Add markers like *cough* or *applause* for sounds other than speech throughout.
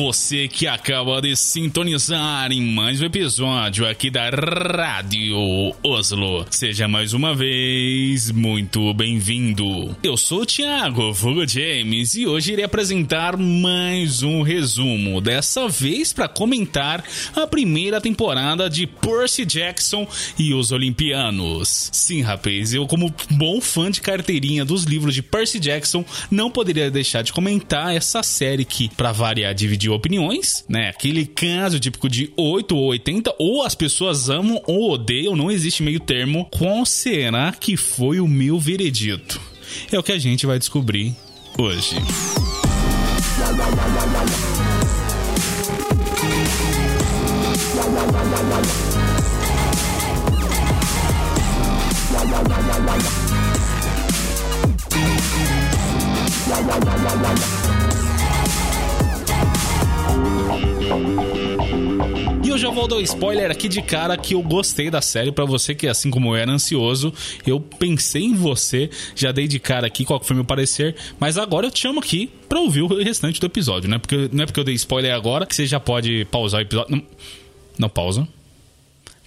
Você que acaba de sintonizar em mais um episódio aqui da Rádio Oslo. Seja mais uma vez muito bem-vindo. Eu sou o Thiago Fugo James e hoje irei apresentar mais um resumo, dessa vez para comentar a primeira temporada de Percy Jackson e os Olimpianos. Sim, rapaz, eu como bom fã de carteirinha dos livros de Percy Jackson, não poderia deixar de comentar essa série que, para variar, dividiu opiniões, né? Aquele caso típico de 8 ou 80, ou as pessoas amam ou odeiam, não existe meio termo. Qual será que foi o meu veredito? É o que a gente vai descobrir hoje. E eu já vou dar um spoiler aqui de cara que eu gostei da série para você que assim como eu era ansioso, eu pensei em você, já dei de cara aqui qual foi meu parecer, mas agora eu te chamo aqui para ouvir o restante do episódio, né? Porque não é porque eu dei spoiler agora que você já pode pausar o episódio. Não, não pausa.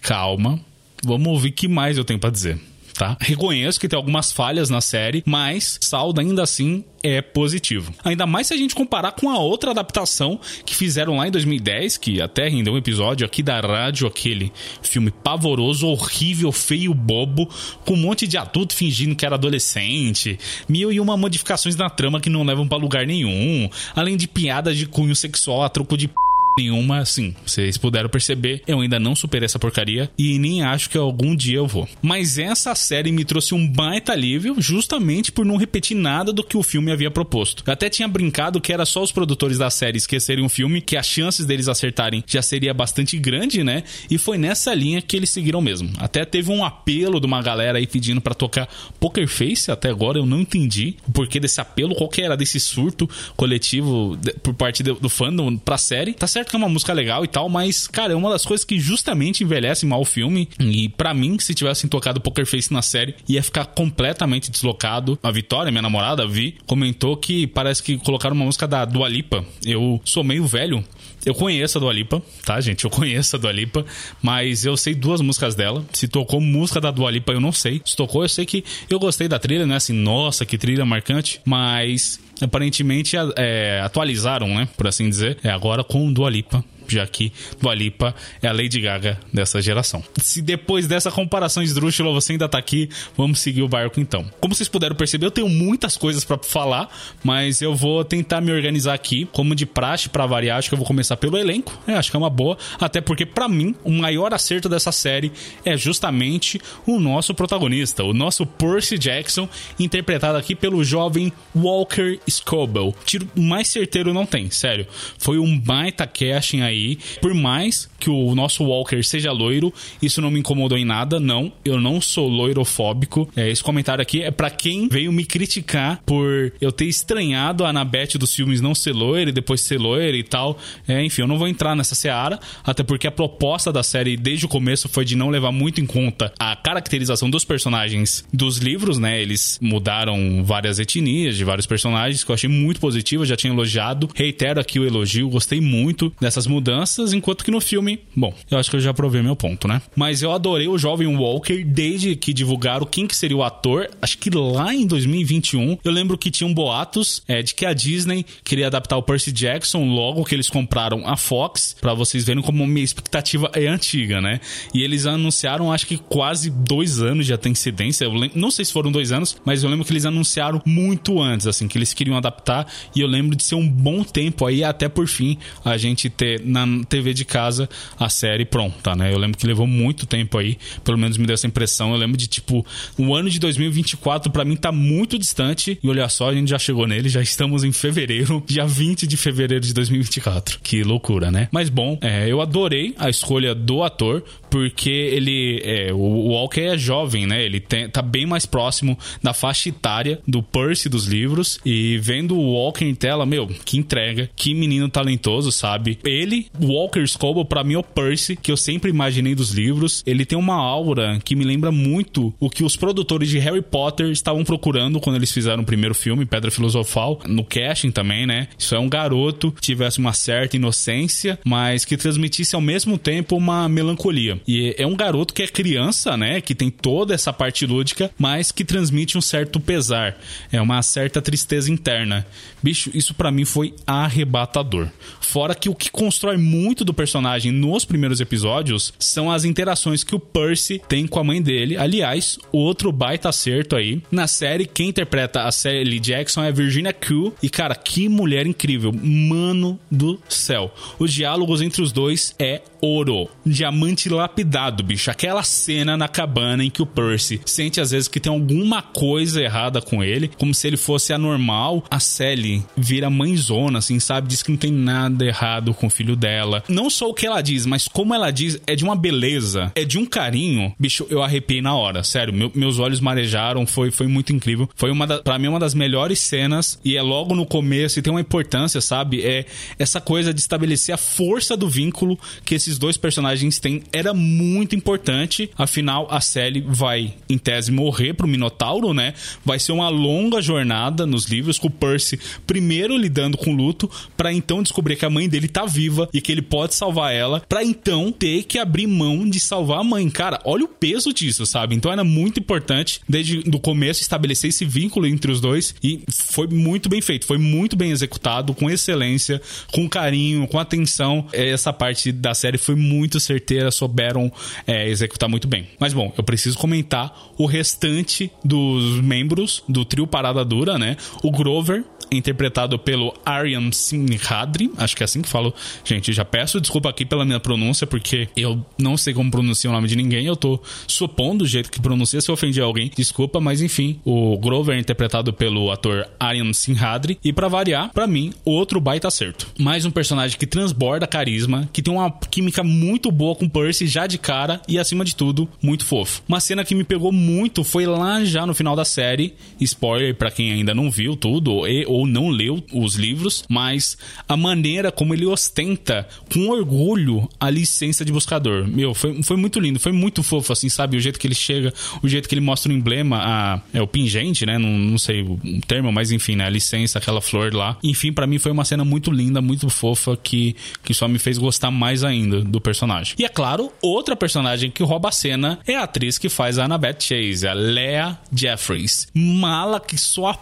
Calma. Vamos ouvir o que mais eu tenho para dizer tá? Reconheço que tem algumas falhas na série, mas saldo ainda assim é positivo. Ainda mais se a gente comparar com a outra adaptação que fizeram lá em 2010, que até rendeu um episódio aqui da rádio, aquele filme pavoroso, horrível, feio, bobo, com um monte de adulto fingindo que era adolescente, mil e uma modificações na trama que não levam para lugar nenhum, além de piadas de cunho sexual a troco de p nenhuma, assim, vocês puderam perceber, eu ainda não superei essa porcaria e nem acho que algum dia eu vou. Mas essa série me trouxe um baita alívio justamente por não repetir nada do que o filme havia proposto. Eu até tinha brincado que era só os produtores da série esquecerem o filme, que as chances deles acertarem já seria bastante grande, né? E foi nessa linha que eles seguiram mesmo. Até teve um apelo de uma galera aí pedindo para tocar Poker Face, até agora eu não entendi o porquê desse apelo, qual que era desse surto coletivo por parte do fandom pra série. Tá certo certo que é uma música legal e tal, mas, cara, é uma das coisas que justamente envelhece mal o filme. E para mim, se tivessem tocado Poker Face na série, ia ficar completamente deslocado. A Vitória, minha namorada, Vi, comentou que parece que colocaram uma música da Dua Lipa. Eu sou meio velho. Eu conheço a Dua Lipa, tá, gente? Eu conheço a Dua Lipa, mas eu sei duas músicas dela. Se tocou música da Dua Lipa, eu não sei. Se tocou, eu sei que eu gostei da trilha, né? Assim, nossa, que trilha marcante. Mas aparentemente é, atualizaram, né? Por assim dizer. É agora com Dua Lipa já que Dua Lipa é a Lady Gaga dessa geração. Se depois dessa comparação esdrúxula você ainda tá aqui, vamos seguir o barco então. Como vocês puderam perceber, eu tenho muitas coisas para falar, mas eu vou tentar me organizar aqui, como de praxe para variar, acho que eu vou começar pelo elenco. É, acho que é uma boa, até porque para mim o maior acerto dessa série é justamente o nosso protagonista, o nosso Percy Jackson, interpretado aqui pelo jovem Walker Scobell. Tiro mais certeiro não tem, sério. Foi um baita casting aí aí. Por mais que o nosso Walker seja loiro, isso não me incomodou em nada, não. Eu não sou loirofóbico. É, esse comentário aqui é para quem veio me criticar por eu ter estranhado a Anabete dos filmes não ser loira e depois ser loira e tal. É, enfim, eu não vou entrar nessa seara, até porque a proposta da série desde o começo foi de não levar muito em conta a caracterização dos personagens dos livros, né? Eles mudaram várias etnias de vários personagens, que eu achei muito positivo, já tinha elogiado. Reitero aqui o elogio, gostei muito dessas mudanças mudanças, enquanto que no filme, bom, eu acho que eu já provei meu ponto, né? Mas eu adorei o jovem Walker desde que divulgaram quem que seria o ator. Acho que lá em 2021, eu lembro que tinham boatos é, de que a Disney queria adaptar o Percy Jackson logo que eles compraram a Fox, para vocês verem como minha expectativa é antiga, né? E eles anunciaram, acho que quase dois anos de antecedência. Eu lembro, não sei se foram dois anos, mas eu lembro que eles anunciaram muito antes, assim, que eles queriam adaptar. E eu lembro de ser um bom tempo aí, até por fim, a gente ter na TV de casa a série pronta, né? Eu lembro que levou muito tempo aí, pelo menos me deu essa impressão. Eu lembro de tipo, o ano de 2024 para mim tá muito distante e olha só, a gente já chegou nele, já estamos em fevereiro, *laughs* dia 20 de fevereiro de 2024. Que loucura, né? Mas bom, é, eu adorei a escolha do ator, porque ele é, o Walker é jovem, né? Ele tem, tá bem mais próximo da faixa etária do Percy dos livros e vendo o Walker em tela, meu, que entrega, que menino talentoso, sabe? Ele, Walker Scoble, para mim é o Percy que eu sempre imaginei dos livros. Ele tem uma aura que me lembra muito o que os produtores de Harry Potter estavam procurando quando eles fizeram o primeiro filme, Pedra Filosofal, no casting também, né? Isso é um garoto que tivesse uma certa inocência, mas que transmitisse ao mesmo tempo uma melancolia. E é um garoto que é criança, né? Que tem toda essa parte lúdica, mas que transmite um certo pesar. É uma certa tristeza interna. Bicho, isso para mim foi arrebatador. Fora que o que constrói muito do personagem nos primeiros episódios são as interações que o Percy tem com a mãe dele. Aliás, outro baita acerto aí. Na série, quem interpreta a Sally Jackson é Virginia Q. E, cara, que mulher incrível. Mano do céu. Os diálogos entre os dois é ouro. Diamante lapidado, bicho. Aquela cena na cabana em que o Percy sente às vezes que tem alguma coisa errada com ele, como se ele fosse anormal. A Sally vira mãezona, assim, sabe? Diz que não tem nada errado com o filho dela. Não só o que ela diz, mas como ela diz, é de uma beleza, é de um carinho. Bicho, eu arrepiei na hora, sério. Meu, meus olhos marejaram, foi, foi muito incrível. Foi uma da, pra mim uma das melhores cenas e é logo no começo e tem uma importância, sabe? É essa coisa de estabelecer a força do vínculo que esses esses dois personagens têm era muito importante. Afinal, a Sally vai, em tese, morrer pro Minotauro, né? Vai ser uma longa jornada nos livros com o Percy primeiro lidando com o luto, para então descobrir que a mãe dele tá viva e que ele pode salvar ela, para então ter que abrir mão de salvar a mãe. Cara, olha o peso disso, sabe? Então era muito importante desde o começo estabelecer esse vínculo entre os dois e foi muito bem feito, foi muito bem executado, com excelência, com carinho, com atenção. Essa parte da série foi muito certeira, souberam é, executar muito bem. Mas bom, eu preciso comentar o restante dos membros do trio Parada Dura, né? O Grover, interpretado pelo Aryan Sinhadri, acho que é assim que falo. Gente, já peço desculpa aqui pela minha pronúncia, porque eu não sei como pronunciar o nome de ninguém, eu tô supondo o jeito que pronuncia, se eu ofendi alguém, desculpa, mas enfim, o Grover é interpretado pelo ator Aryan Sinhadri, e para variar, para mim, outro baita acerto. Mais um personagem que transborda carisma, que tem uma química muito boa com Percy já de cara e acima de tudo, muito fofo. Uma cena que me pegou muito foi lá já no final da série, spoiler para quem ainda não viu tudo e, ou não leu os livros, mas a maneira como ele ostenta com orgulho a licença de buscador. Meu, foi, foi muito lindo, foi muito fofo, assim, sabe? O jeito que ele chega, o jeito que ele mostra o emblema, a, é o pingente, né? Não, não sei o termo, mas enfim, né? A licença, aquela flor lá. Enfim, para mim foi uma cena muito linda, muito fofa, que, que só me fez gostar mais ainda do personagem. E é claro, outra personagem que rouba a cena é a atriz que faz a Annabeth Chase, a Lea Jeffries. Mala que só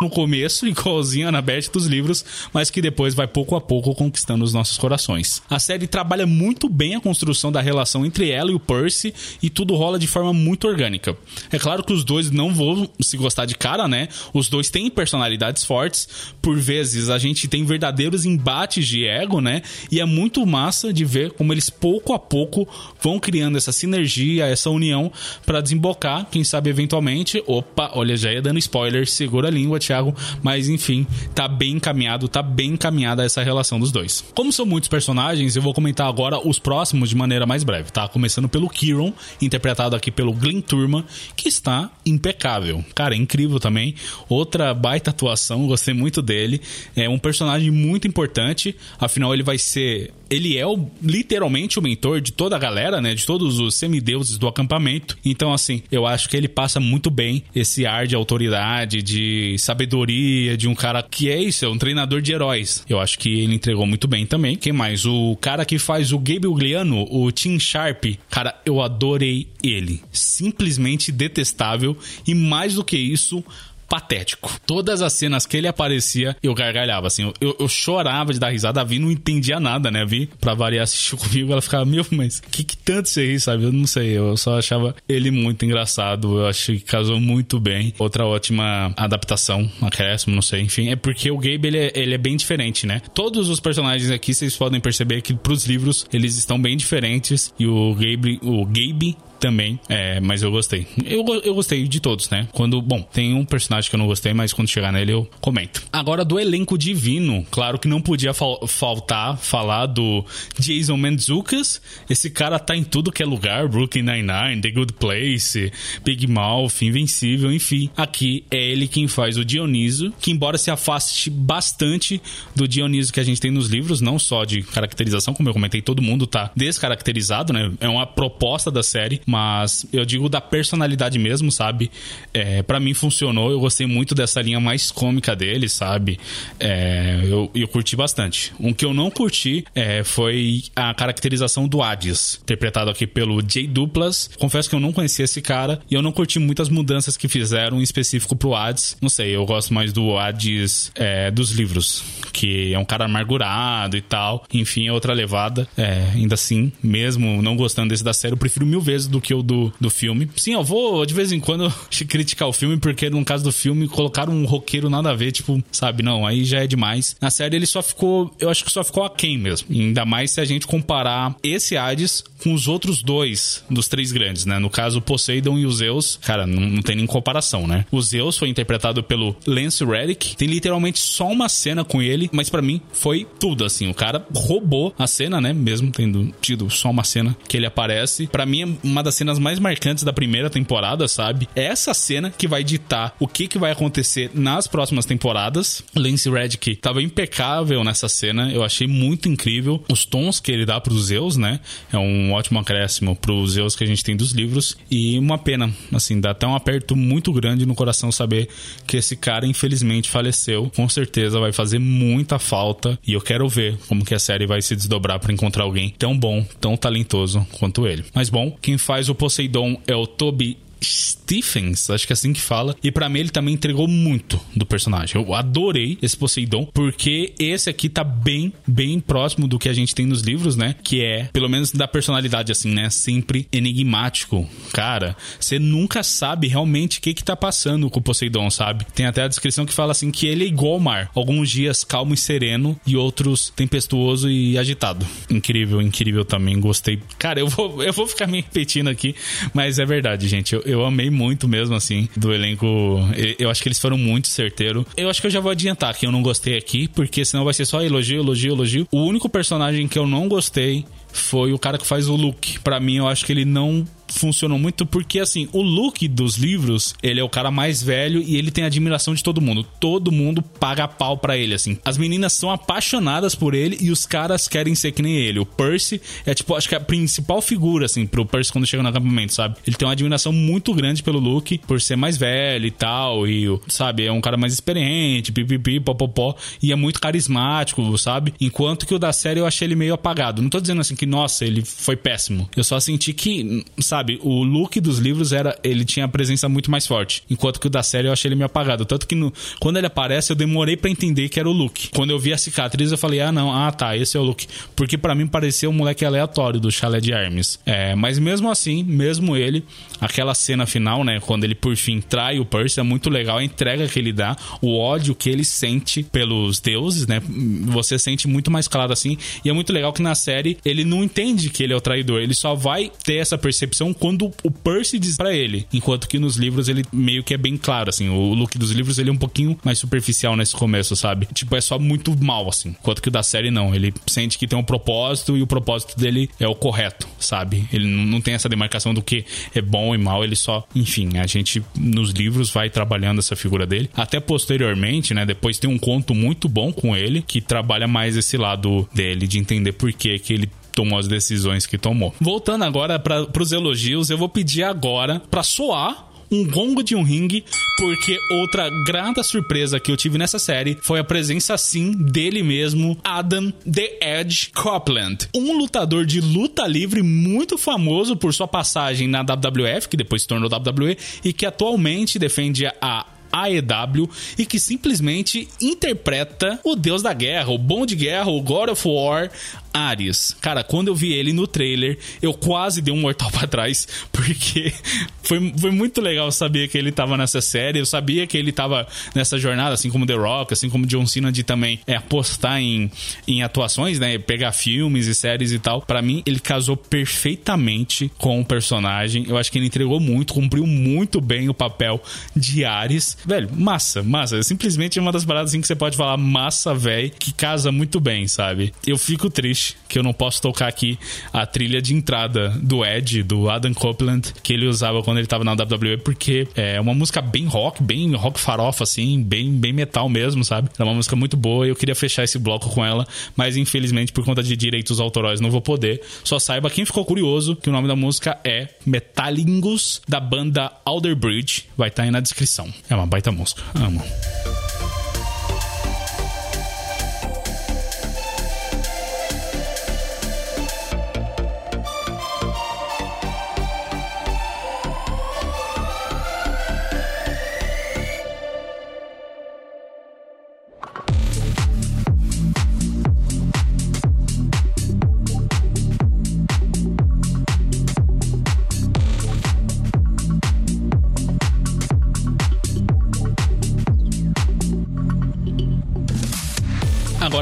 no começo, *laughs* igualzinho a na Beth dos livros, mas que depois vai pouco a pouco conquistando os nossos corações. A série trabalha muito bem a construção da relação entre ela e o Percy e tudo rola de forma muito orgânica. É claro que os dois não vão se gostar de cara, né? Os dois têm personalidades fortes, por vezes a gente tem verdadeiros embates de ego, né? E é muito massa de ver como eles pouco a pouco vão criando essa sinergia, essa união para desembocar, quem sabe eventualmente, opa, olha, já ia dando spoiler, segura a língua, Thiago, mas enfim, tá bem encaminhado, tá bem encaminhada essa relação dos dois. Como são muitos personagens, eu vou comentar agora os próximos de maneira mais breve, tá? Começando pelo Kieran, interpretado aqui pelo Glenn Turman, que está impecável. Cara, é incrível também. Outra baita atuação, gostei muito dele. É um personagem muito importante, afinal ele vai ser ele é o, literalmente o mentor de toda a galera, né? De todos os semideuses do acampamento. Então, assim, eu acho que ele passa muito bem esse ar de autoridade, de sabedoria, de um cara que é isso, é um treinador de heróis. Eu acho que ele entregou muito bem também. Quem mais? O cara que faz o Gabe Ugliano, o Tim Sharp. Cara, eu adorei ele. Simplesmente detestável. E mais do que isso, patético. Todas as cenas que ele aparecia, eu gargalhava, assim. Eu, eu chorava de dar risada. A Vi não entendia nada, né? A Vi, pra variar, assistiu comigo. Ela ficava, meu, mas que, que tanto você ri, sabe? Eu não sei. Eu só achava ele muito engraçado. Eu acho que casou muito bem. Outra ótima adaptação, acréscimo, não sei. Enfim, é porque o Gabe, ele é, ele é bem diferente, né? Todos os personagens aqui, vocês podem perceber que pros livros, eles estão bem diferentes. E o Gabe, o Gabe também, é, mas eu gostei. Eu, eu gostei de todos, né? Quando, bom, tem um personagem que eu não gostei, mas quando chegar nele eu comento. Agora, do elenco divino, claro que não podia fal faltar falar do Jason Mantzoukas. Esse cara tá em tudo que é lugar, Brooklyn Nine-Nine, The Good Place, Big Mouth, Invencível, enfim. Aqui é ele quem faz o Dioniso, que embora se afaste bastante do Dioniso que a gente tem nos livros, não só de caracterização, como eu comentei, todo mundo tá descaracterizado, né? É uma proposta da série, mas eu digo da personalidade mesmo, sabe? É, para mim funcionou, eu gostei muito dessa linha mais cômica dele, sabe? É, eu, eu curti bastante. Um que eu não curti é, foi a caracterização do Hades, interpretado aqui pelo Jay Duplas. Confesso que eu não conhecia esse cara e eu não curti muitas mudanças que fizeram em específico pro Hades. Não sei, eu gosto mais do Hades é, dos livros, que é um cara amargurado e tal. Enfim, é outra levada. É, ainda assim, mesmo não gostando desse da série, eu prefiro mil vezes do do que o do, do filme. Sim, eu vou de vez em quando *laughs* criticar o filme, porque no caso do filme colocaram um roqueiro nada a ver, tipo, sabe, não, aí já é demais. Na série ele só ficou, eu acho que só ficou aquém mesmo. Ainda mais se a gente comparar esse Hades com os outros dois dos três grandes, né? No caso, Poseidon e o Zeus, cara, não, não tem nem comparação, né? O Zeus foi interpretado pelo Lance Reddick, tem literalmente só uma cena com ele, mas para mim foi tudo, assim. O cara roubou a cena, né? Mesmo tendo tido só uma cena que ele aparece. para mim é uma das cenas mais marcantes da primeira temporada, sabe? É essa cena que vai ditar o que, que vai acontecer nas próximas temporadas. Lance Reddick tava impecável nessa cena, eu achei muito incrível. Os tons que ele dá pros Zeus, né? É um ótimo acréscimo pros Zeus que a gente tem dos livros. E uma pena, assim, dá até um aperto muito grande no coração saber que esse cara, infelizmente, faleceu. Com certeza vai fazer muita falta. E eu quero ver como que a série vai se desdobrar para encontrar alguém tão bom, tão talentoso quanto ele. Mas bom, quem faz o Poseidon é o Toby Stephens, acho que é assim que fala. E para mim ele também entregou muito do personagem. Eu adorei esse Poseidon, porque esse aqui tá bem, bem próximo do que a gente tem nos livros, né? Que é, pelo menos da personalidade, assim, né? Sempre enigmático. Cara, você nunca sabe realmente o que que tá passando com o Poseidon, sabe? Tem até a descrição que fala assim que ele é igual ao mar. Alguns dias calmo e sereno e outros tempestuoso e agitado. Incrível, incrível também. Gostei. Cara, eu vou, eu vou ficar me repetindo aqui, mas é verdade, gente. Eu, eu amei muito mesmo, assim, do elenco. Eu acho que eles foram muito certeiro. Eu acho que eu já vou adiantar que eu não gostei aqui, porque senão vai ser só elogio, elogio, elogio. O único personagem que eu não gostei foi o cara que faz o Luke. Para mim, eu acho que ele não funcionou muito porque, assim, o Luke dos livros, ele é o cara mais velho e ele tem admiração de todo mundo. Todo mundo paga pau para ele, assim. As meninas são apaixonadas por ele e os caras querem ser que nem ele. O Percy é, tipo, acho que é a principal figura, assim, pro Percy quando chega no acampamento, sabe? Ele tem uma admiração muito grande pelo Luke por ser mais velho e tal, e, sabe, é um cara mais experiente, pipipi, popopó, e é muito carismático, sabe? Enquanto que o da série eu achei ele meio apagado. Não tô dizendo assim que, nossa, ele foi péssimo. Eu só senti que, sabe, o look dos livros era. Ele tinha a presença muito mais forte. Enquanto que o da série eu achei ele meio apagado. Tanto que no, quando ele aparece, eu demorei para entender que era o look. Quando eu vi a cicatriz, eu falei, ah, não, ah, tá, esse é o look. Porque para mim parecia um moleque aleatório do chalé de Hermes. É, mas mesmo assim, mesmo ele, aquela cena final, né, quando ele por fim trai o Percy, é muito legal a entrega que ele dá, o ódio que ele sente pelos deuses, né? Você sente muito mais claro assim. E é muito legal que na série ele não entende que ele é o traidor, ele só vai ter essa percepção quando o Percy diz para ele. Enquanto que nos livros ele meio que é bem claro, assim. O look dos livros ele é um pouquinho mais superficial nesse começo, sabe? Tipo, é só muito mal, assim. Enquanto que o da série não. Ele sente que tem um propósito e o propósito dele é o correto, sabe? Ele não tem essa demarcação do que é bom e mal. Ele só, enfim, a gente nos livros vai trabalhando essa figura dele. Até posteriormente, né? Depois tem um conto muito bom com ele que trabalha mais esse lado dele, de entender por que, que ele tomou as decisões que tomou. Voltando agora para os elogios, eu vou pedir agora para soar um gongo de um ringue, porque outra grata surpresa que eu tive nessa série foi a presença, sim, dele mesmo, Adam The Edge Copeland. Um lutador de luta livre muito famoso por sua passagem na WWF, que depois se tornou WWE, e que atualmente defende a AEW e que simplesmente interpreta o deus da guerra, o bom de guerra, o God of War, Ares. Cara, quando eu vi ele no trailer, eu quase dei um mortal *laughs* para trás, porque foi, foi muito legal saber que ele tava nessa série, eu sabia que ele tava nessa jornada, assim como The Rock, assim como John Cena, de também é, apostar em, em atuações, né? Pegar filmes e séries e tal. Para mim, ele casou perfeitamente com o personagem. Eu acho que ele entregou muito, cumpriu muito bem o papel de Ares. Velho, massa, massa. É simplesmente uma das paradas assim que você pode falar massa, velho, que casa muito bem, sabe? Eu fico triste que eu não posso tocar aqui a trilha de entrada do Ed, do Adam Copeland, que ele usava quando ele tava na WWE, porque é uma música bem rock, bem rock farofa, assim, bem, bem metal mesmo, sabe? É uma música muito boa e eu queria fechar esse bloco com ela, mas infelizmente por conta de direitos autorais não vou poder. Só saiba quem ficou curioso que o nome da música é Metalingus, da banda Alder Bridge. Vai estar tá aí na descrição. É uma baita música. Amo.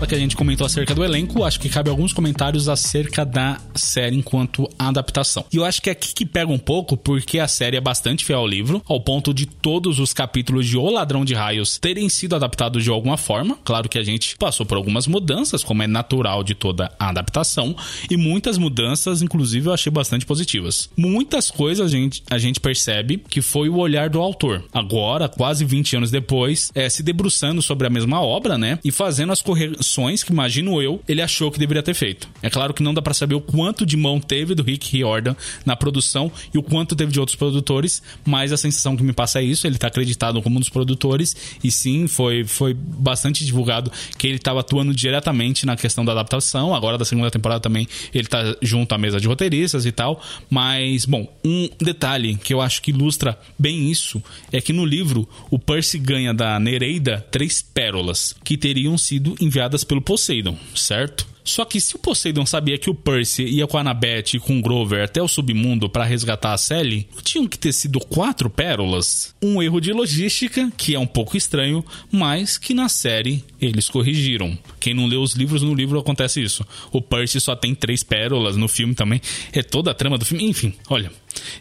Agora que a gente comentou acerca do elenco, acho que cabe alguns comentários acerca da série enquanto adaptação. E eu acho que é aqui que pega um pouco, porque a série é bastante fiel ao livro, ao ponto de todos os capítulos de O Ladrão de Raios terem sido adaptados de alguma forma. Claro que a gente passou por algumas mudanças, como é natural de toda a adaptação, e muitas mudanças, inclusive, eu achei bastante positivas. Muitas coisas a gente, a gente percebe que foi o olhar do autor. Agora, quase 20 anos depois, é, se debruçando sobre a mesma obra, né? E fazendo as correções que, imagino eu, ele achou que deveria ter feito. É claro que não dá para saber o quanto de mão teve do Rick Riordan na produção e o quanto teve de outros produtores, mas a sensação que me passa é isso, ele tá acreditado como um dos produtores e sim, foi, foi bastante divulgado que ele estava atuando diretamente na questão da adaptação, agora da segunda temporada também ele tá junto à mesa de roteiristas e tal, mas, bom, um detalhe que eu acho que ilustra bem isso é que no livro o Percy ganha da Nereida três pérolas que teriam sido enviadas pelo Poseidon, certo? Só que se o Poseidon sabia que o Percy ia com a Annabeth e com o Grover até o submundo para resgatar a Sally, tinham que ter sido quatro pérolas. Um erro de logística, que é um pouco estranho, mas que na série eles corrigiram. Quem não leu os livros, no livro acontece isso. O Percy só tem três pérolas, no filme também. É toda a trama do filme. Enfim, olha,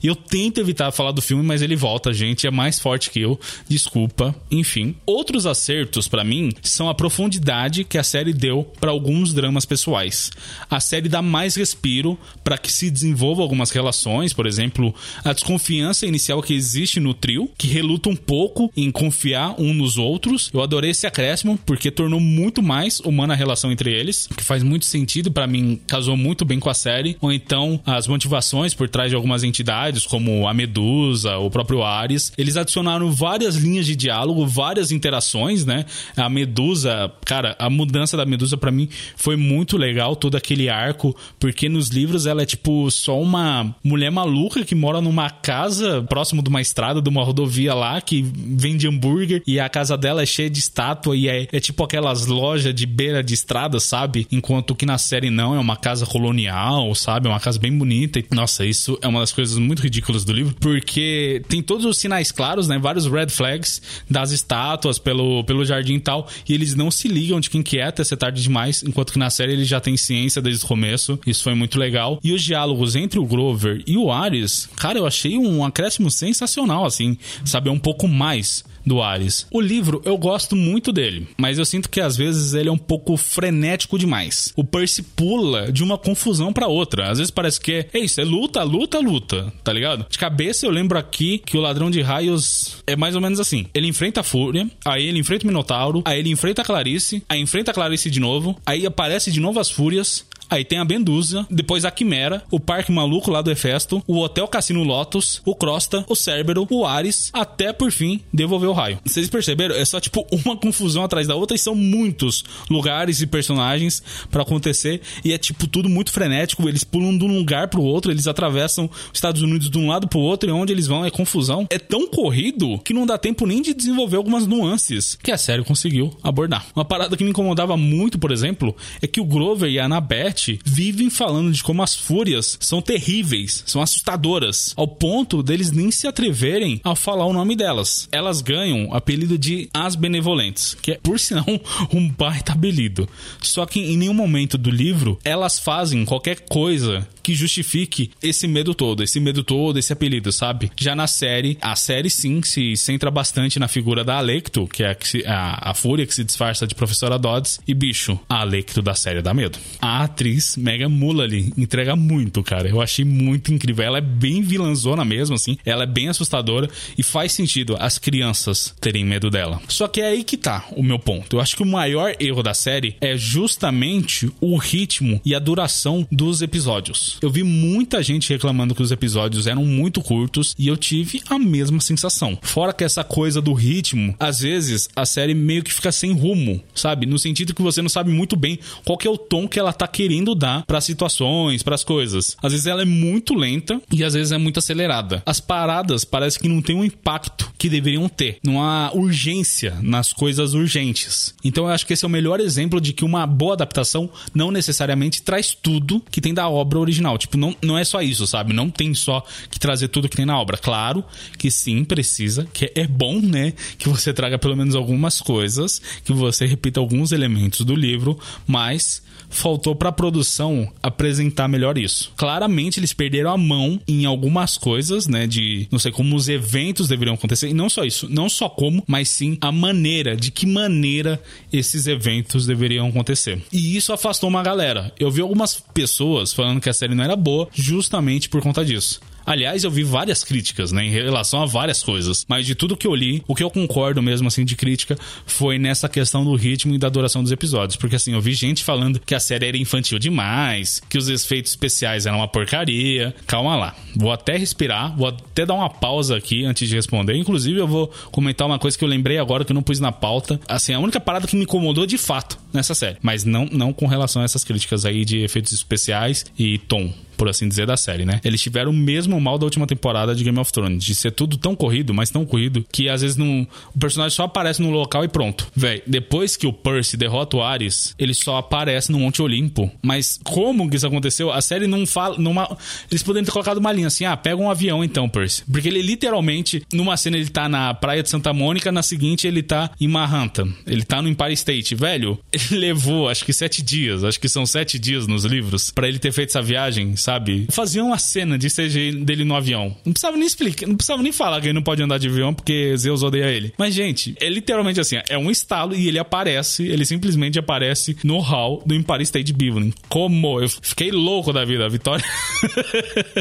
eu tento evitar falar do filme, mas ele volta, gente. É mais forte que eu. Desculpa. Enfim. Outros acertos, para mim, são a profundidade que a série deu para alguns dramas pessoais. A série dá mais respiro para que se desenvolva algumas relações, por exemplo, a desconfiança inicial que existe no trio, que reluta um pouco em confiar um nos outros. Eu adorei esse acréscimo, porque tornou muito mais humana a relação entre eles, que faz muito sentido para mim, casou muito bem com a série. Ou então as motivações por trás de algumas entidades como a Medusa, o próprio Ares, eles adicionaram várias linhas de diálogo, várias interações, né? A Medusa, cara, a mudança da Medusa para mim foi muito legal, todo aquele arco, porque nos livros ela é tipo só uma mulher maluca que mora numa casa próximo de uma estrada, de uma rodovia lá, que vende hambúrguer e a casa dela é cheia de estátua e é, é tipo aquelas lojas de beira de estrada, sabe? Enquanto que na série não, é uma casa colonial, sabe? É uma casa bem bonita. E, nossa, isso é uma das coisas muito ridículas do livro, porque tem todos os sinais claros, né? Vários red flags das estátuas pelo, pelo jardim e tal, e eles não se ligam de quem que é até ser tarde demais, enquanto que na série ele já tem ciência desde o começo. Isso foi muito legal. E os diálogos entre o Grover e o Ares, cara, eu achei um acréscimo sensacional, assim, saber um pouco mais do Ares. O livro, eu gosto muito dele, mas eu sinto que às vezes ele é um pouco frenético demais. O Percy pula de uma confusão para outra. Às vezes parece que é, isso, é luta, luta, luta, tá ligado? De cabeça eu lembro aqui que o Ladrão de Raios é mais ou menos assim. Ele enfrenta a Fúria, aí ele enfrenta o Minotauro, aí ele enfrenta a Clarice, aí enfrenta a Clarice de novo, aí aparece de novo as Fúrias, Aí tem a Bendusa, depois a Quimera, o Parque Maluco lá do Hefesto, o Hotel Cassino Lotus, o Crosta, o Cérbero, o Ares, até por fim devolver o raio. Vocês perceberam? É só tipo *laughs* uma confusão atrás da outra e são muitos lugares e personagens para acontecer e é tipo tudo muito frenético. Eles pulam de um lugar pro outro, eles atravessam os Estados Unidos de um lado pro outro e onde eles vão é confusão. É tão corrido que não dá tempo nem de desenvolver algumas nuances que a série conseguiu abordar. Uma parada que me incomodava muito, por exemplo, é que o Grover e a Annabeth vivem falando de como as fúrias são terríveis, são assustadoras, ao ponto deles nem se atreverem a falar o nome delas. Elas ganham o apelido de As Benevolentes, que é, por sinal, *laughs* um baita apelido. Só que em nenhum momento do livro elas fazem qualquer coisa que justifique esse medo todo, esse medo todo, esse apelido, sabe? Já na série, a série sim se centra bastante na figura da Alecto, que é a, a, a fúria que se disfarça de professora Dodds, e bicho, a Alecto da série dá medo. A atriz Megan Mullally entrega muito, cara. Eu achei muito incrível. Ela é bem vilãzona mesmo, assim. Ela é bem assustadora e faz sentido as crianças terem medo dela. Só que é aí que tá o meu ponto. Eu acho que o maior erro da série é justamente o ritmo e a duração dos episódios. Eu vi muita gente reclamando que os episódios eram muito curtos e eu tive a mesma sensação. Fora que essa coisa do ritmo, às vezes a série meio que fica sem rumo, sabe? No sentido que você não sabe muito bem qual é o tom que ela tá querendo dar para situações, para as coisas. Às vezes ela é muito lenta e às vezes é muito acelerada. As paradas parece que não tem o um impacto que deveriam ter. Não há urgência nas coisas urgentes. Então eu acho que esse é o melhor exemplo de que uma boa adaptação não necessariamente traz tudo que tem da obra original Tipo, não, não é só isso, sabe? Não tem só que trazer tudo que tem na obra. Claro que sim, precisa, que é bom, né? Que você traga pelo menos algumas coisas, que você repita alguns elementos do livro, mas faltou para a produção apresentar melhor isso. Claramente eles perderam a mão em algumas coisas, né, de não sei como os eventos deveriam acontecer, e não só isso, não só como, mas sim a maneira, de que maneira esses eventos deveriam acontecer. E isso afastou uma galera. Eu vi algumas pessoas falando que a série não era boa justamente por conta disso. Aliás, eu vi várias críticas, né, em relação a várias coisas. Mas de tudo que eu li, o que eu concordo mesmo, assim, de crítica, foi nessa questão do ritmo e da duração dos episódios. Porque, assim, eu vi gente falando que a série era infantil demais, que os efeitos especiais eram uma porcaria. Calma lá. Vou até respirar, vou até dar uma pausa aqui antes de responder. Inclusive, eu vou comentar uma coisa que eu lembrei agora que eu não pus na pauta. Assim, a única parada que me incomodou de fato nessa série. Mas não, não com relação a essas críticas aí de efeitos especiais e tom por assim dizer, da série, né? Eles tiveram o mesmo mal da última temporada de Game of Thrones, de ser tudo tão corrido, mas tão corrido, que às vezes não, o personagem só aparece no local e pronto. Véi, depois que o Percy derrota o Ares, ele só aparece no Monte Olimpo. Mas como que isso aconteceu? A série não fala. Numa, eles poderiam ter colocado uma linha assim: ah, pega um avião então, Percy. Porque ele literalmente, numa cena, ele tá na praia de Santa Mônica, na seguinte, ele tá em Manhattan. Ele tá no Empire State. Velho, *laughs* ele levou acho que sete dias, acho que são sete dias nos livros, para ele ter feito essa viagem sabe? Faziam uma cena de CG dele no avião. Não precisava nem explicar, não precisava nem falar que ele não pode andar de avião porque Zeus odeia ele. Mas, gente, é literalmente assim: é um estalo e ele aparece, ele simplesmente aparece no hall do Empire State Building. Como? Eu fiquei louco da vida. A Vitória.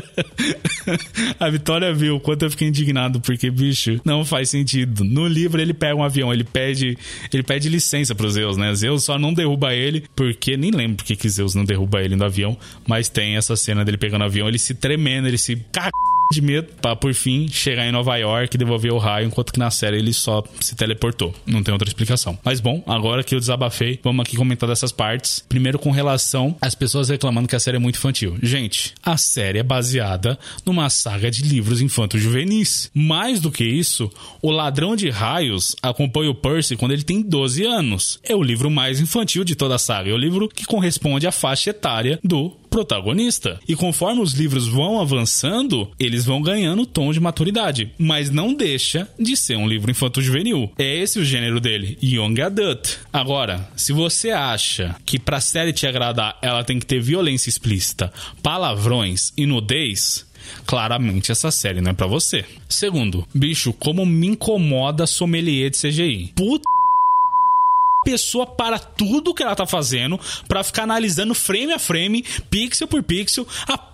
*laughs* a Vitória viu o quanto eu fiquei indignado, porque, bicho, não faz sentido. No livro ele pega um avião, ele pede, ele pede licença pro Zeus, né? Zeus só não derruba ele, porque nem lembro porque que Zeus não derruba ele no avião, mas tem essa cena dele pegando o avião, ele se tremendo, ele se de medo para por fim chegar em Nova York e devolver o raio, enquanto que na série ele só se teleportou. Não tem outra explicação. Mas bom, agora que eu desabafei, vamos aqui comentar dessas partes. Primeiro com relação às pessoas reclamando que a série é muito infantil. Gente, a série é baseada numa saga de livros infantos juvenis. Mais do que isso, o Ladrão de Raios acompanha o Percy quando ele tem 12 anos. É o livro mais infantil de toda a saga. É o livro que corresponde à faixa etária do protagonista. E conforme os livros vão avançando, eles vão ganhando tom de maturidade, mas não deixa de ser um livro infanto-juvenil. É esse o gênero dele, Young Adult. Agora, se você acha que pra série te agradar ela tem que ter violência explícita, palavrões e nudez, claramente essa série não é para você. Segundo, bicho, como me incomoda sommelier de CGI. Puta pessoa para tudo que ela tá fazendo para ficar analisando frame a frame, pixel por pixel, a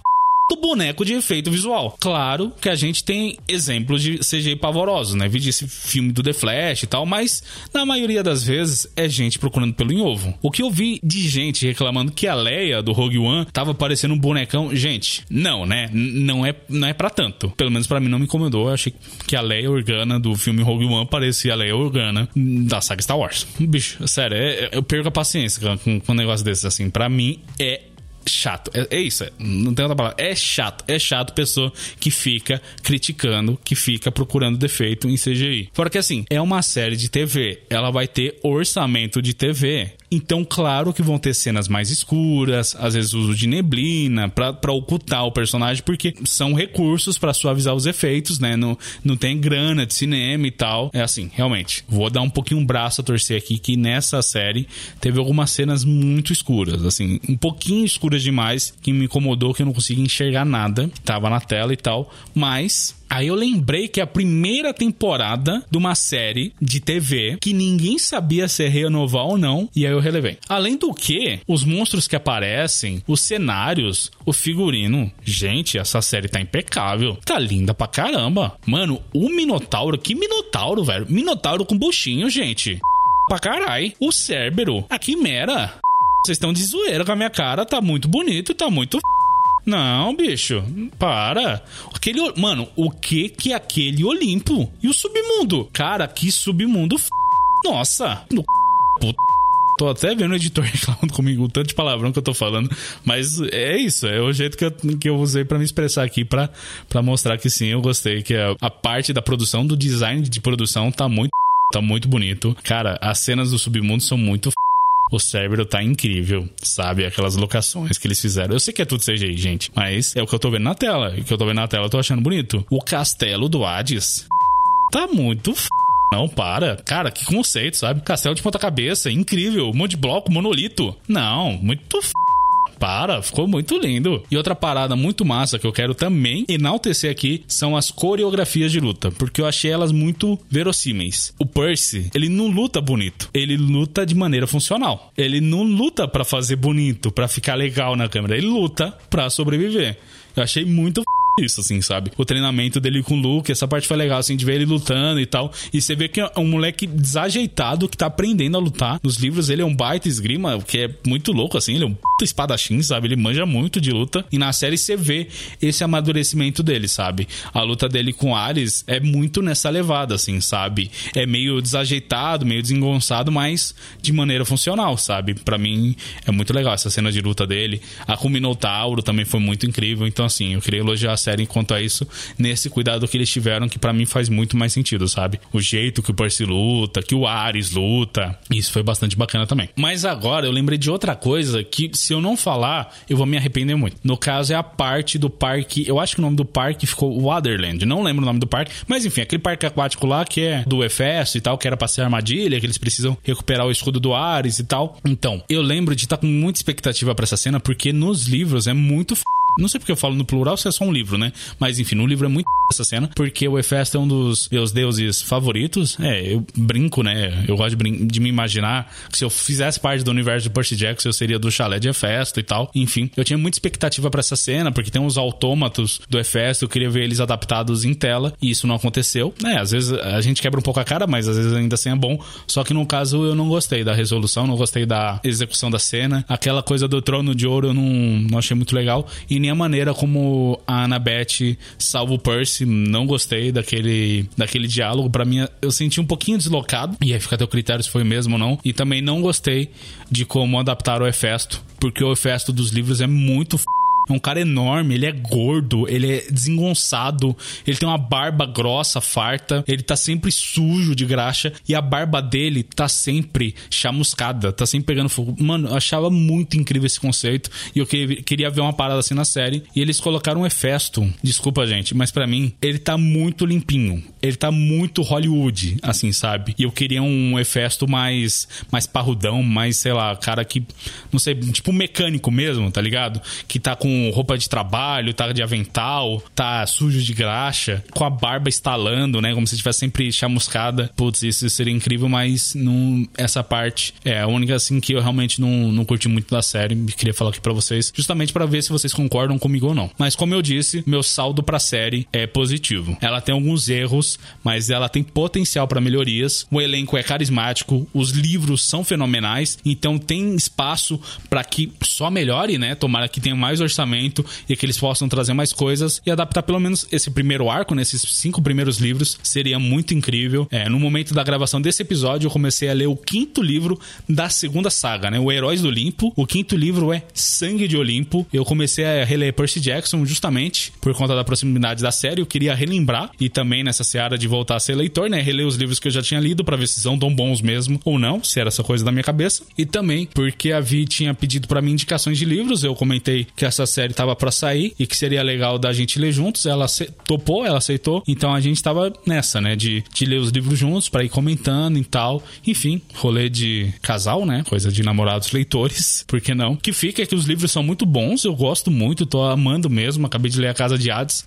boneco de efeito visual. Claro que a gente tem exemplos de CGI pavorosos, né? Vi esse filme do The Flash e tal, mas na maioria das vezes é gente procurando pelo em ovo. O que eu vi de gente reclamando que a Leia do Rogue One tava parecendo um bonecão, gente, não, né? Não é, não é para tanto. Pelo menos para mim não me incomodou. Eu achei que a Leia Organa do filme Rogue One parecia a Leia Organa da saga Star Wars. Bicho, sério, é, eu perco a paciência com, com um negócio desses, assim. Para mim é chato. É, é, isso, é, não tem outra palavra. É chato. É chato pessoa que fica criticando, que fica procurando defeito em CGI. Fora que assim, é uma série de TV. Ela vai ter orçamento de TV. Então, claro que vão ter cenas mais escuras, às vezes uso de neblina para ocultar o personagem, porque são recursos para suavizar os efeitos, né? Não, não tem grana de cinema e tal. É assim, realmente. Vou dar um pouquinho um braço a torcer aqui que nessa série teve algumas cenas muito escuras, assim, um pouquinho escuras demais, que me incomodou, que eu não conseguia enxergar nada. Tava na tela e tal, mas Aí eu lembrei que é a primeira temporada de uma série de TV que ninguém sabia se renovar ou não, e aí eu relevei. Além do que, os monstros que aparecem, os cenários, o figurino. Gente, essa série tá impecável. Tá linda pra caramba. Mano, o Minotauro, que Minotauro, velho? Minotauro com buchinho, gente. Pra carai. O Cérbero, a Quimera. Vocês estão de zoeira com a minha cara, tá muito bonito, tá muito não, bicho, para. Aquele, mano, o que que é aquele Olimpo? E o submundo? Cara, que submundo f... Nossa, no puta. Tô até vendo o editor *laughs* reclamando comigo o tanto de palavrão que eu tô falando. Mas é isso, é o jeito que eu, que eu usei para me expressar aqui para mostrar que sim, eu gostei. Que a, a parte da produção, do design de produção tá muito. Tá muito bonito. Cara, as cenas do submundo são muito f o cérebro tá incrível, sabe? Aquelas locações que eles fizeram. Eu sei que é tudo CGI, gente, mas é o que eu tô vendo na tela. E o que eu tô vendo na tela eu tô achando bonito. O castelo do Hades tá muito f... Não, para. Cara, que conceito, sabe? Castelo de ponta cabeça, incrível. Um monte de bloco, monolito. Não, muito f para, ficou muito lindo. E outra parada muito massa que eu quero também enaltecer aqui são as coreografias de luta, porque eu achei elas muito verossímeis. O Percy, ele não luta bonito, ele luta de maneira funcional. Ele não luta para fazer bonito, para ficar legal na câmera, ele luta para sobreviver. Eu achei muito isso, assim, sabe? O treinamento dele com o Luke, essa parte foi legal, assim, de ver ele lutando e tal. E você vê que é um moleque desajeitado que tá aprendendo a lutar. Nos livros ele é um baita esgrima, que é muito louco, assim. Ele é um puta espadachim, sabe? Ele manja muito de luta. E na série você vê esse amadurecimento dele, sabe? A luta dele com Ares é muito nessa levada, assim, sabe? É meio desajeitado, meio desengonçado, mas de maneira funcional, sabe? para mim é muito legal essa cena de luta dele. A com o também foi muito incrível. Então, assim, eu queria elogiar a série série quanto a isso, nesse cuidado que eles tiveram, que para mim faz muito mais sentido, sabe? O jeito que o Percy luta, que o Ares luta, isso foi bastante bacana também. Mas agora eu lembrei de outra coisa que, se eu não falar, eu vou me arrepender muito. No caso, é a parte do parque, eu acho que o nome do parque ficou Waterland, não lembro o nome do parque, mas enfim, aquele parque aquático lá que é do Efesto e tal, que era pra ser armadilha, que eles precisam recuperar o escudo do Ares e tal. Então, eu lembro de estar tá com muita expectativa para essa cena, porque nos livros é muito f não sei porque eu falo no plural se é só um livro, né? Mas enfim, no livro é muito *laughs* essa cena, porque o Hefesto é um dos meus deuses favoritos. É, eu brinco, né? Eu gosto de, de, me imaginar que se eu fizesse parte do universo de Percy Jackson, eu seria do chalé de Hefesto e tal. Enfim, eu tinha muita expectativa para essa cena, porque tem uns autômatos do Hefesto, eu queria ver eles adaptados em tela, e isso não aconteceu. É, às vezes a gente quebra um pouco a cara, mas às vezes ainda assim é bom. Só que no caso eu não gostei da resolução, não gostei da execução da cena. Aquela coisa do trono de ouro eu não, não achei muito legal. E nem a maneira como a Annabeth salva o Percy, não gostei daquele, daquele diálogo. para mim, eu senti um pouquinho deslocado. E aí fica até o critério se foi mesmo ou não. E também não gostei de como adaptaram o Hefesto. Porque o Hefesto dos livros é muito f é um cara enorme, ele é gordo, ele é desengonçado, ele tem uma barba grossa, farta, ele tá sempre sujo de graxa e a barba dele tá sempre chamuscada, tá sempre pegando fogo. Mano, eu achava muito incrível esse conceito e eu queria ver uma parada assim na série. E eles colocaram um Hefesto, desculpa gente, mas para mim ele tá muito limpinho, ele tá muito Hollywood, assim, sabe? E eu queria um Hefesto mais, mais parrudão, mais, sei lá, cara que, não sei, tipo mecânico mesmo, tá ligado? Que tá com com roupa de trabalho, tá de avental, tá sujo de graxa, com a barba estalando, né? Como se estivesse sempre chamuscada. Putz, isso seria incrível, mas não, essa parte é a única assim que eu realmente não, não curti muito da série. Queria falar aqui para vocês, justamente para ver se vocês concordam comigo ou não. Mas como eu disse, meu saldo pra série é positivo. Ela tem alguns erros, mas ela tem potencial para melhorias. O elenco é carismático, os livros são fenomenais, então tem espaço para que só melhore, né? Tomara que tenha mais orçamento e que eles possam trazer mais coisas e adaptar pelo menos esse primeiro arco, nesses né? cinco primeiros livros, seria muito incrível. É, no momento da gravação desse episódio, eu comecei a ler o quinto livro da segunda saga, né? O Heróis do Olimpo. O quinto livro é Sangue de Olimpo. Eu comecei a reler Percy Jackson justamente por conta da proximidade da série. Eu queria relembrar e também nessa seara de voltar a ser leitor, né? Reler os livros que eu já tinha lido para ver se são tão bons mesmo ou não, se era essa coisa da minha cabeça. E também porque a Vi tinha pedido para mim indicações de livros. Eu comentei que essa série tava para sair e que seria legal da gente ler juntos. Ela topou, ela aceitou. Então a gente tava nessa, né? De, de ler os livros juntos para ir comentando e tal. Enfim, rolê de casal, né? Coisa de namorados leitores, *laughs* por que não? Que fica é que os livros são muito bons, eu gosto muito, tô amando mesmo. Acabei de ler A Casa de Hades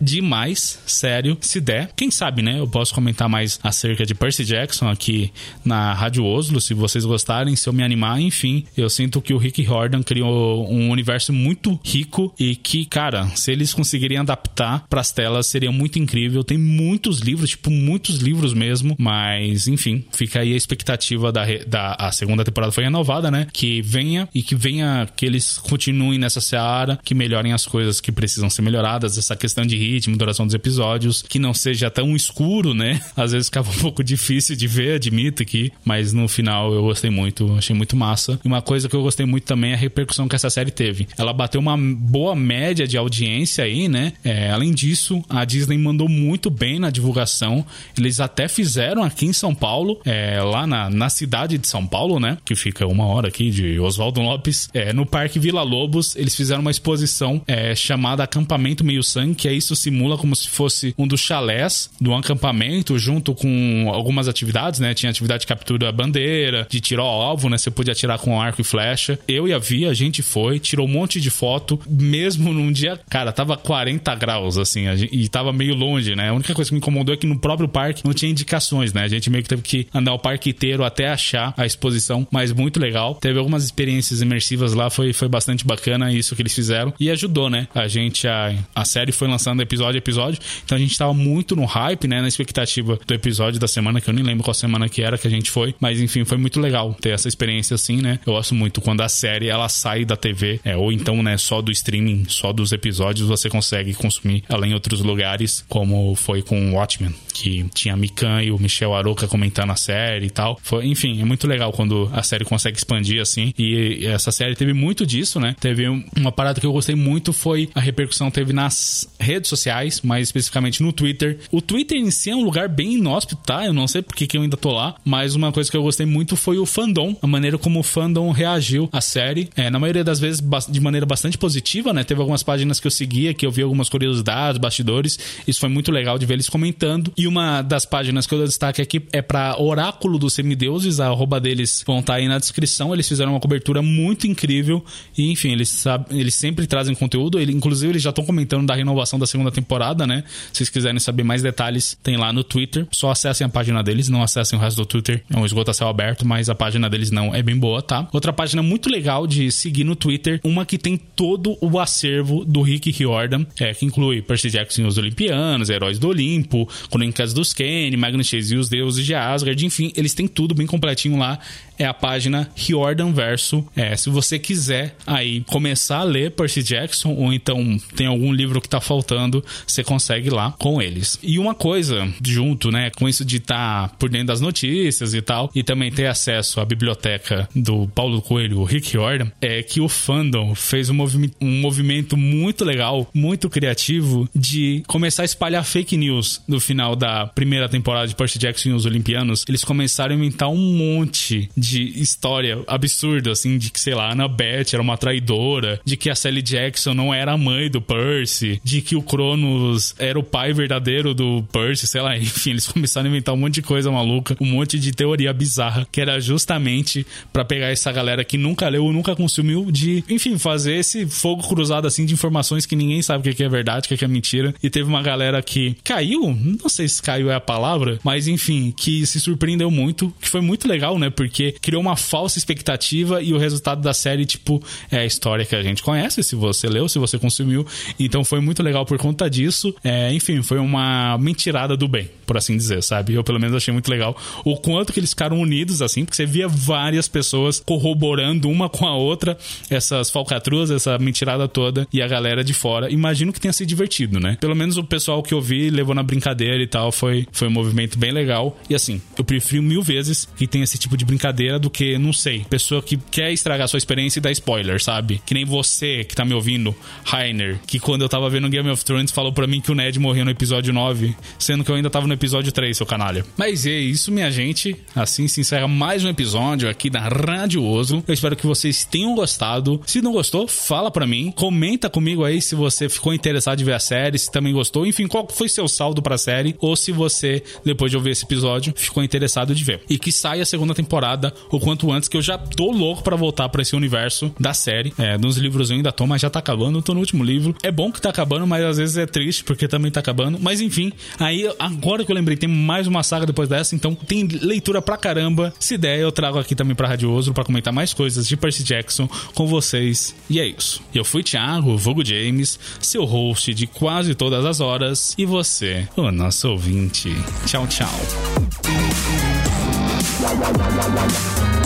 demais, sério, se der. Quem sabe, né? Eu posso comentar mais acerca de Percy Jackson aqui na Rádio Oslo, se vocês gostarem, se eu me animar, enfim. Eu sinto que o Rick Jordan criou um universo muito rico e que, cara, se eles conseguirem adaptar para as telas, seria muito incrível. Tem muitos livros, tipo, muitos livros mesmo, mas, enfim, fica aí a expectativa da, da a segunda temporada foi renovada, né? Que venha e que venha que eles continuem nessa seara, que melhorem as coisas que precisam ser melhoradas, essa questão de ritmo, duração dos episódios, que não seja tão escuro, né? *laughs* Às vezes ficava um pouco difícil de ver, admito aqui, mas no final eu gostei muito, achei muito massa. E uma coisa que eu gostei muito também é a repercussão que essa série teve. Ela bateu uma boa média de audiência aí, né? É, além disso, a Disney mandou muito bem na divulgação. Eles até fizeram aqui em São Paulo, é, lá na, na cidade de São Paulo, né? Que fica uma hora aqui de Oswaldo Lopes, é, no Parque Vila Lobos, eles fizeram uma exposição é, chamada Acampamento Meio Sangue, que é isso simula como se fosse um dos chalés do acampamento, junto com algumas atividades, né? Tinha atividade de captura bandeira, de tiro ao alvo, né? Você podia atirar com arco e flecha. Eu e a Via, a gente foi, tirou um monte de foto, mesmo num dia, cara, tava 40 graus, assim, e tava meio longe, né? A única coisa que me incomodou é que no próprio parque não tinha indicações, né? A gente meio que teve que andar o parque inteiro até achar a exposição, mas muito legal. Teve algumas experiências imersivas lá, foi, foi bastante bacana isso que eles fizeram e ajudou, né? A gente, a, a série foi lançando episódio a episódio. Então a gente tava muito no hype, né? Na expectativa do episódio da semana, que eu nem lembro qual semana que era que a gente foi. Mas enfim, foi muito legal ter essa experiência assim, né? Eu gosto muito quando a série ela sai da TV, é, ou então, né, só do streaming, só dos episódios, você consegue consumir ela em outros lugares, como foi com Watchmen, que tinha a Mikan e o Michel Aroca comentando a série e tal. Foi, enfim, é muito legal quando a série consegue expandir assim. E essa série teve muito disso, né? Teve uma parada que eu gostei muito foi a repercussão teve nas redes sociais, mais especificamente no Twitter. O Twitter em si é um lugar bem inóspito, tá? Eu não sei porque que eu ainda tô lá, mas uma coisa que eu gostei muito foi o fandom, a maneira como o fandom reagiu à série. É, na maioria das vezes de maneira bastante positiva, né? Teve algumas páginas que eu seguia, que eu vi algumas curiosidades, bastidores. Isso foi muito legal de ver eles comentando. E uma das páginas que eu destaque aqui é para Oráculo dos Semideuses, a arroba deles vão estar tá aí na descrição. Eles fizeram uma cobertura muito incrível e, enfim, eles, eles sempre trazem conteúdo. Ele, inclusive, eles já estão comentando da renovação da segunda temporada, né? Se vocês quiserem saber mais detalhes, tem lá no Twitter. Só acessem a página deles, não acessem o resto do Twitter. É um esgoto a céu aberto, mas a página deles não é bem boa, tá? Outra página muito legal de seguir no Twitter, uma que tem todo o acervo do Rick Riordan, é, que inclui Percy Jackson e os Olimpianos, Heróis do Olimpo, Crônicas dos Kenny, Magnus Chase e os Deuses de Asgard, enfim, eles têm tudo bem completinho lá. É a página Riordan Verso. É, se você quiser aí começar a ler Percy Jackson, ou então tem algum livro que tá faltando, você consegue lá com eles. E uma coisa, junto, né, com isso de estar tá por dentro das notícias e tal, e também ter acesso à biblioteca do Paulo Coelho, o Rick Jordan, é que o fandom fez um, movi um movimento muito legal, muito criativo, de começar a espalhar fake news no final da primeira temporada de Percy Jackson e os Olimpianos. Eles começaram a inventar um monte de história absurda, assim, de que, sei lá, a Annabeth era uma traidora, de que a Sally Jackson não era a mãe do Percy, de que o Cronos era o pai verdadeiro do Percy, sei lá, *laughs* enfim, eles começaram a inventar um monte de coisa maluca, um monte de teoria bizarra, que era justamente para pegar essa galera que nunca leu, nunca consumiu, de, enfim, fazer esse fogo cruzado assim de informações que ninguém sabe o que é verdade, o que é mentira. E teve uma galera que caiu, não sei se caiu é a palavra, mas enfim, que se surpreendeu muito, que foi muito legal, né? Porque criou uma falsa expectativa e o resultado da série, tipo, é a história que a gente conhece, se você leu, se você consumiu. Então foi muito legal por conta disso. É, enfim, foi uma mentirada do bem, por assim dizer, sabe? Eu pelo menos achei muito legal o quanto que eles ficaram unidos, assim, porque você via várias pessoas corroborando uma com a outra essas falcatruas, essa mentirada toda e a galera de fora. Imagino que tenha se divertido, né? Pelo menos o pessoal que eu vi levou na brincadeira e tal, foi, foi um movimento bem legal. E assim, eu prefiro mil vezes que tenha esse tipo de brincadeira do que, não sei, pessoa que quer estragar sua experiência e dar spoiler, sabe? Que nem você que tá me ouvindo, Rainer, que quando eu tava vendo Game of Thrones falou para mim que o Ned morreu no episódio 9, sendo que eu ainda tava no episódio 3, seu canalha. Mas é isso, minha gente. Assim se encerra mais um episódio aqui da Rádio Oso. Eu espero que vocês tenham gostado. Se não gostou, fala para mim. Comenta comigo aí se você ficou interessado em ver a série, se também gostou. Enfim, qual foi seu saldo pra série. Ou se você, depois de ouvir esse episódio, ficou interessado de ver. E que saia a segunda temporada o quanto antes, que eu já tô louco para voltar para esse universo da série. É, nos livros eu ainda tô, mas já tá acabando. Eu tô no último livro. É bom que tá acabando, mas às vezes é triste porque também tá acabando. Mas enfim, aí agora que eu lembrei, tem mais uma saga depois dessa, então tem leitura pra caramba. Se der, eu trago aqui também pra Radioso para comentar mais coisas de Percy Jackson com vocês. E é isso. Eu fui Thiago, Vogo James, seu host de quase todas as horas, e você, o nosso ouvinte. Tchau, tchau. Yeah.